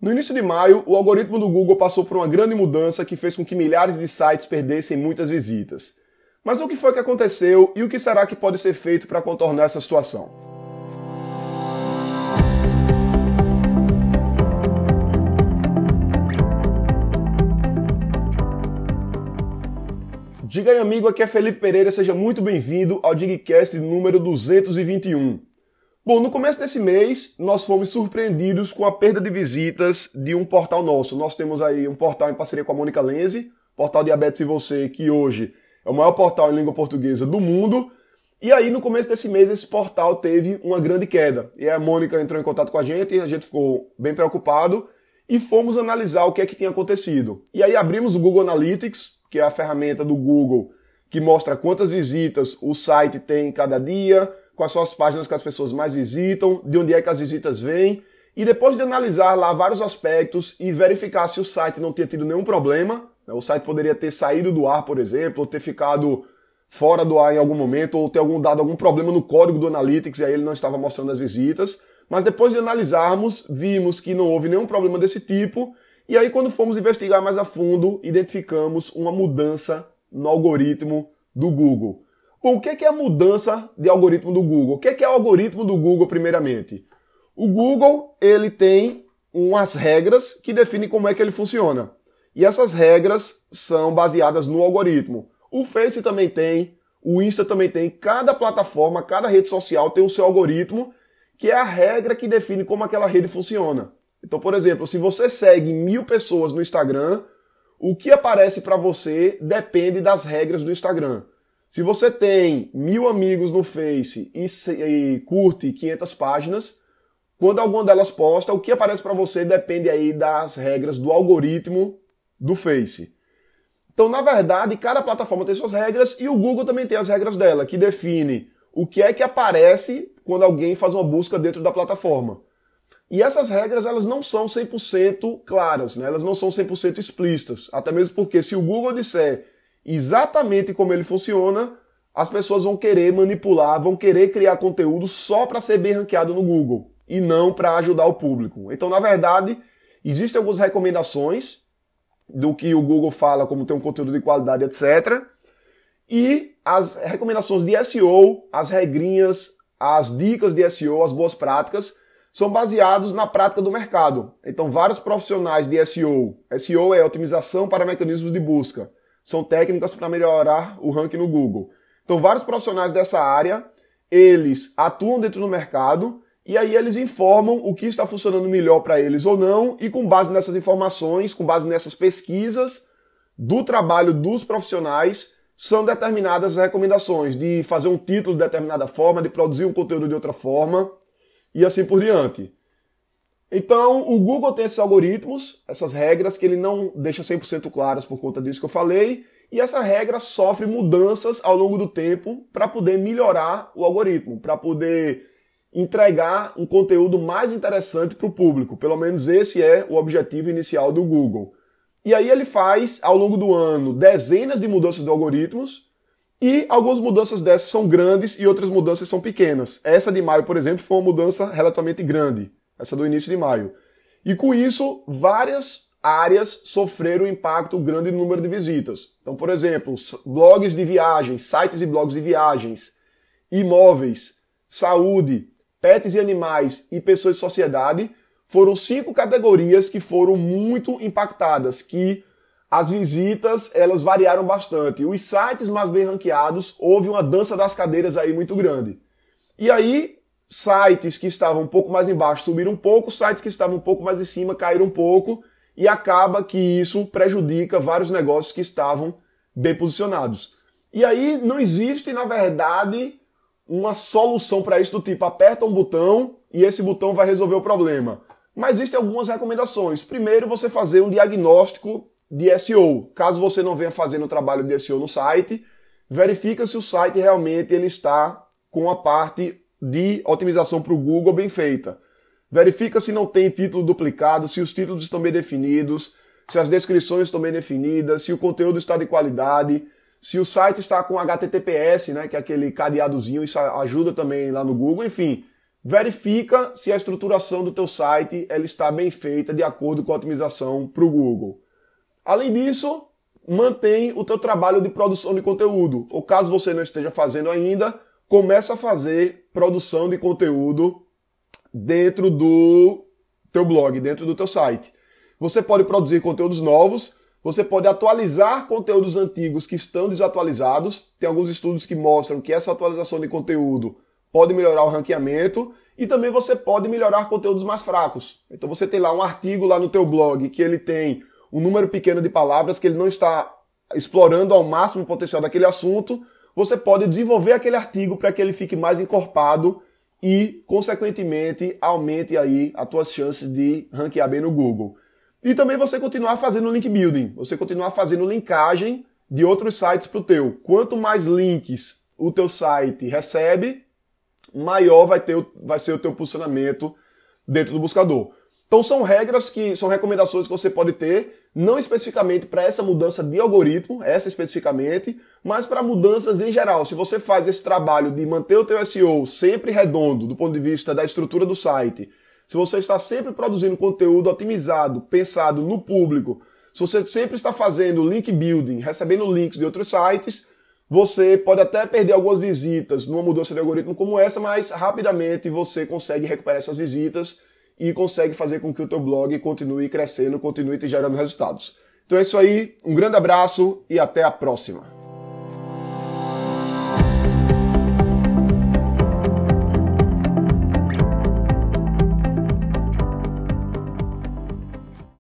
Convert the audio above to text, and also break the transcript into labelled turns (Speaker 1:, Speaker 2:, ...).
Speaker 1: No início de maio, o algoritmo do Google passou por uma grande mudança que fez com que milhares de sites perdessem muitas visitas. Mas o que foi que aconteceu e o que será que pode ser feito para contornar essa situação? Diga aí, amigo, aqui é Felipe Pereira, seja muito bem-vindo ao Digcast número 221. Bom, no começo desse mês, nós fomos surpreendidos com a perda de visitas de um portal nosso. Nós temos aí um portal em parceria com a Mônica Lenze, portal Diabetes e Você, que hoje é o maior portal em língua portuguesa do mundo. E aí, no começo desse mês, esse portal teve uma grande queda. E a Mônica entrou em contato com a gente, e a gente ficou bem preocupado e fomos analisar o que é que tinha acontecido. E aí abrimos o Google Analytics, que é a ferramenta do Google que mostra quantas visitas o site tem cada dia, quais são as páginas que as pessoas mais visitam, de onde é que as visitas vêm, e depois de analisar lá vários aspectos e verificar se o site não tinha tido nenhum problema, né, o site poderia ter saído do ar, por exemplo, ou ter ficado fora do ar em algum momento, ou ter algum dado algum problema no código do Analytics e aí ele não estava mostrando as visitas. Mas depois de analisarmos, vimos que não houve nenhum problema desse tipo, e aí quando fomos investigar mais a fundo, identificamos uma mudança no algoritmo do Google. Bom, o que é a mudança de algoritmo do Google? O que é o algoritmo do Google, primeiramente? O Google, ele tem umas regras que definem como é que ele funciona. E essas regras são baseadas no algoritmo. O Face também tem, o Insta também tem. Cada plataforma, cada rede social tem o seu algoritmo, que é a regra que define como aquela rede funciona. Então, por exemplo, se você segue mil pessoas no Instagram, o que aparece para você depende das regras do Instagram. Se você tem mil amigos no Face e, e curte 500 páginas, quando alguma delas posta, o que aparece para você depende aí das regras do algoritmo do Face. Então, na verdade, cada plataforma tem suas regras e o Google também tem as regras dela, que define o que é que aparece quando alguém faz uma busca dentro da plataforma. E essas regras elas não são 100% claras, né? elas não são 100% explícitas. Até mesmo porque se o Google disser exatamente como ele funciona, as pessoas vão querer manipular, vão querer criar conteúdo só para ser bem ranqueado no Google e não para ajudar o público. Então, na verdade, existem algumas recomendações do que o Google fala como ter um conteúdo de qualidade, etc. E as recomendações de SEO, as regrinhas, as dicas de SEO, as boas práticas, são baseados na prática do mercado. Então, vários profissionais de SEO, SEO é otimização para mecanismos de busca, são técnicas para melhorar o ranking no Google. Então, vários profissionais dessa área, eles atuam dentro do mercado e aí eles informam o que está funcionando melhor para eles ou não, e com base nessas informações, com base nessas pesquisas do trabalho dos profissionais, são determinadas as recomendações de fazer um título de determinada forma, de produzir um conteúdo de outra forma e assim por diante. Então, o Google tem esses algoritmos, essas regras que ele não deixa 100% claras por conta disso que eu falei, e essa regra sofre mudanças ao longo do tempo para poder melhorar o algoritmo, para poder entregar um conteúdo mais interessante para o público. Pelo menos esse é o objetivo inicial do Google. E aí ele faz, ao longo do ano, dezenas de mudanças de algoritmos, e algumas mudanças dessas são grandes e outras mudanças são pequenas. Essa de maio, por exemplo, foi uma mudança relativamente grande essa do início de maio. E com isso, várias áreas sofreram impacto grande no número de visitas. Então, por exemplo, blogs de viagens, sites e blogs de viagens, imóveis, saúde, pets e animais e pessoas de sociedade foram cinco categorias que foram muito impactadas, que as visitas elas variaram bastante. Os sites mais bem ranqueados houve uma dança das cadeiras aí muito grande. E aí sites que estavam um pouco mais embaixo subiram um pouco, sites que estavam um pouco mais em cima caíram um pouco, e acaba que isso prejudica vários negócios que estavam bem posicionados. E aí não existe, na verdade, uma solução para isso do tipo aperta um botão e esse botão vai resolver o problema. Mas existem algumas recomendações. Primeiro, você fazer um diagnóstico de SEO. Caso você não venha fazendo o trabalho de SEO no site, verifica se o site realmente ele está com a parte de otimização para o Google bem feita. Verifica se não tem título duplicado, se os títulos estão bem definidos, se as descrições estão bem definidas, se o conteúdo está de qualidade, se o site está com HTTPS, né, que é aquele cadeadozinho, isso ajuda também lá no Google. Enfim, verifica se a estruturação do teu site ela está bem feita de acordo com a otimização para o Google. Além disso, mantém o teu trabalho de produção de conteúdo. Ou caso você não esteja fazendo ainda, começa a fazer produção de conteúdo dentro do teu blog, dentro do teu site. Você pode produzir conteúdos novos, você pode atualizar conteúdos antigos que estão desatualizados. Tem alguns estudos que mostram que essa atualização de conteúdo pode melhorar o ranqueamento e também você pode melhorar conteúdos mais fracos. Então você tem lá um artigo lá no teu blog que ele tem um número pequeno de palavras que ele não está explorando ao máximo o potencial daquele assunto, você pode desenvolver aquele artigo para que ele fique mais encorpado e, consequentemente, aumente aí as tuas chances de ranquear bem no Google. E também você continuar fazendo link building, você continuar fazendo linkagem de outros sites para o teu. Quanto mais links o teu site recebe, maior vai, ter, vai ser o teu posicionamento dentro do buscador. Então são regras que são recomendações que você pode ter, não especificamente para essa mudança de algoritmo, essa especificamente, mas para mudanças em geral. Se você faz esse trabalho de manter o teu SEO sempre redondo do ponto de vista da estrutura do site, se você está sempre produzindo conteúdo otimizado, pensado no público, se você sempre está fazendo link building, recebendo links de outros sites, você pode até perder algumas visitas numa mudança de algoritmo como essa, mas rapidamente você consegue recuperar essas visitas e consegue fazer com que o teu blog continue crescendo, continue te gerando resultados. Então é isso aí, um grande abraço e até a próxima.